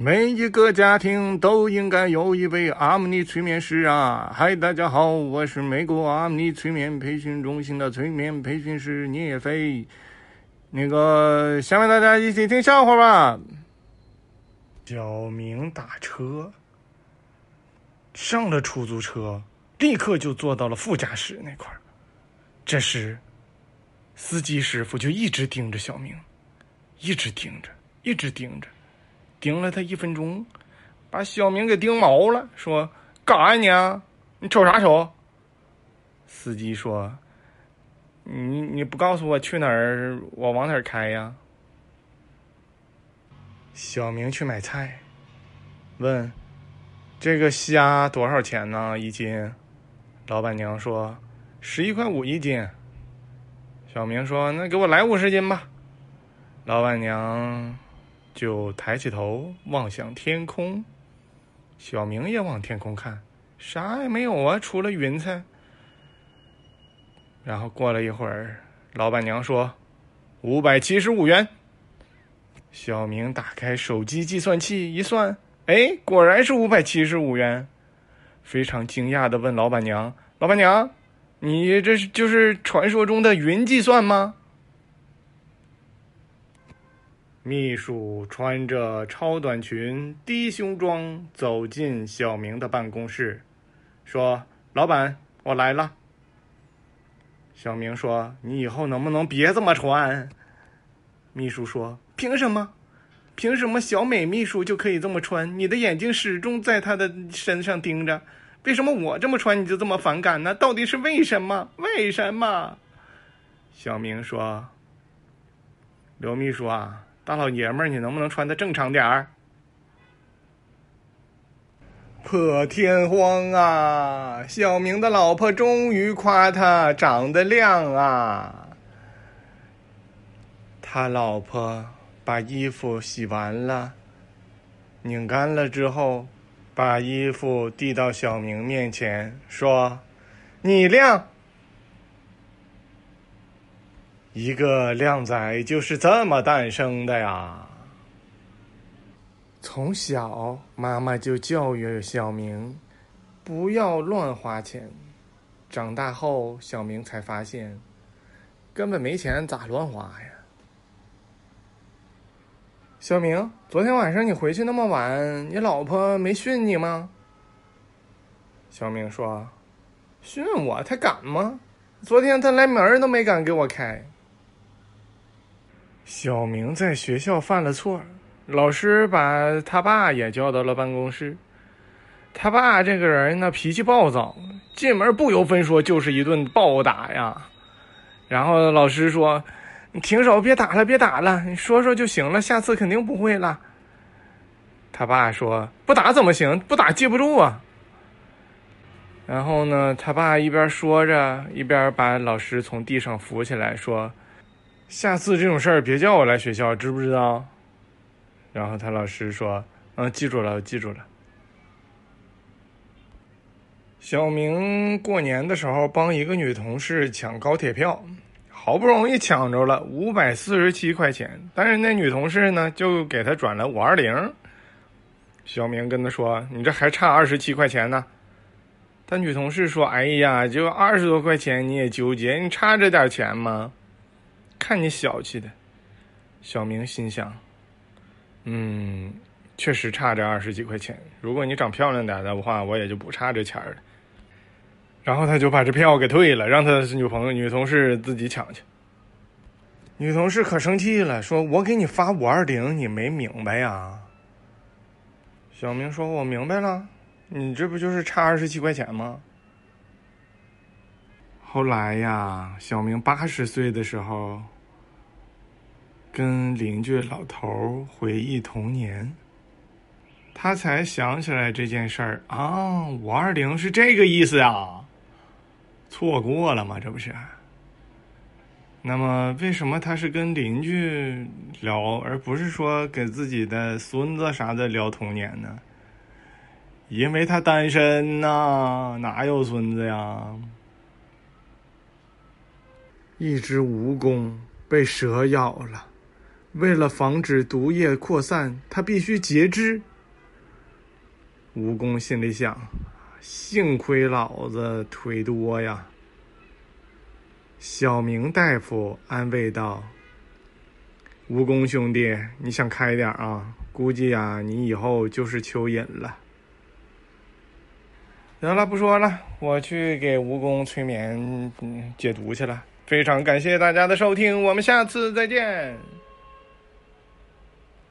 每一个家庭都应该有一位阿姆尼催眠师啊！嗨，大家好，我是美国阿姆尼催眠培训中心的催眠培训师聂飞。那个，下面大家一起听笑话吧。小明打车，上了出租车，立刻就坐到了副驾驶那块儿。这时，司机师傅就一直盯着小明，一直盯着，一直盯着。盯了他一分钟，把小明给盯毛了，说：“干啥你？你瞅啥瞅？”司机说：“你你不告诉我去哪儿，我往哪儿开呀？”小明去买菜，问：“这个虾多少钱呢？一斤？”老板娘说：“十一块五一斤。”小明说：“那给我来五十斤吧。”老板娘。就抬起头望向天空，小明也往天空看，啥也没有啊，除了云彩。然后过了一会儿，老板娘说：“五百七十五元。”小明打开手机计算器一算，哎，果然是五百七十五元。非常惊讶的问老板娘：“老板娘，你这是就是传说中的云计算吗？”秘书穿着超短裙、低胸装走进小明的办公室，说：“老板，我来了。”小明说：“你以后能不能别这么穿？”秘书说：“凭什么？凭什么小美秘书就可以这么穿？你的眼睛始终在她的身上盯着，为什么我这么穿你就这么反感呢？到底是为什么？为什么？”小明说：“刘秘书啊。”大老爷们儿，你能不能穿的正常点儿？破天荒啊！小明的老婆终于夸他长得亮啊！他老婆把衣服洗完了，拧干了之后，把衣服递到小明面前，说：“你亮。”一个靓仔就是这么诞生的呀！从小，妈妈就教育小明不要乱花钱。长大后，小明才发现根本没钱，咋乱花呀？小明，昨天晚上你回去那么晚，你老婆没训你吗？小明说：“训我？他敢吗？昨天他连门都没敢给我开。”小明在学校犯了错，老师把他爸也叫到了办公室。他爸这个人呢，脾气暴躁，进门不由分说就是一顿暴打呀。然后老师说：“你停手，别打了，别打了，你说说就行了，下次肯定不会了。”他爸说：“不打怎么行？不打记不住啊。”然后呢，他爸一边说着，一边把老师从地上扶起来，说。下次这种事儿别叫我来学校，知不知道？然后他老师说：“嗯，记住了，记住了。”小明过年的时候帮一个女同事抢高铁票，好不容易抢着了五百四十七块钱，但是那女同事呢就给他转了五二零。小明跟他说：“你这还差二十七块钱呢。”他女同事说：“哎呀，就二十多块钱你也纠结，你差这点钱吗？”看你小气的，小明心想：“嗯，确实差这二十几块钱。如果你长漂亮点的话，我也就不差这钱了。”然后他就把这票给退了，让他女朋友、女同事自己抢去。女同事可生气了，说：“我给你发五二零，你没明白呀？”小明说：“我明白了，你这不就是差二十七块钱吗？”后来呀，小明八十岁的时候，跟邻居老头回忆童年，他才想起来这件事儿啊，五二零是这个意思啊，错过了吗？这不是？那么为什么他是跟邻居聊，而不是说给自己的孙子啥的聊童年呢？因为他单身呐，哪有孙子呀？一只蜈蚣被蛇咬了，为了防止毒液扩散，他必须截肢。蜈蚣心里想：幸亏老子腿多呀。小明大夫安慰道：“蜈蚣兄弟，你想开点啊！估计呀，你以后就是蚯蚓了。”得了，不说了，我去给蜈蚣催眠、解毒去了。非常感谢大家的收听，我们下次再见。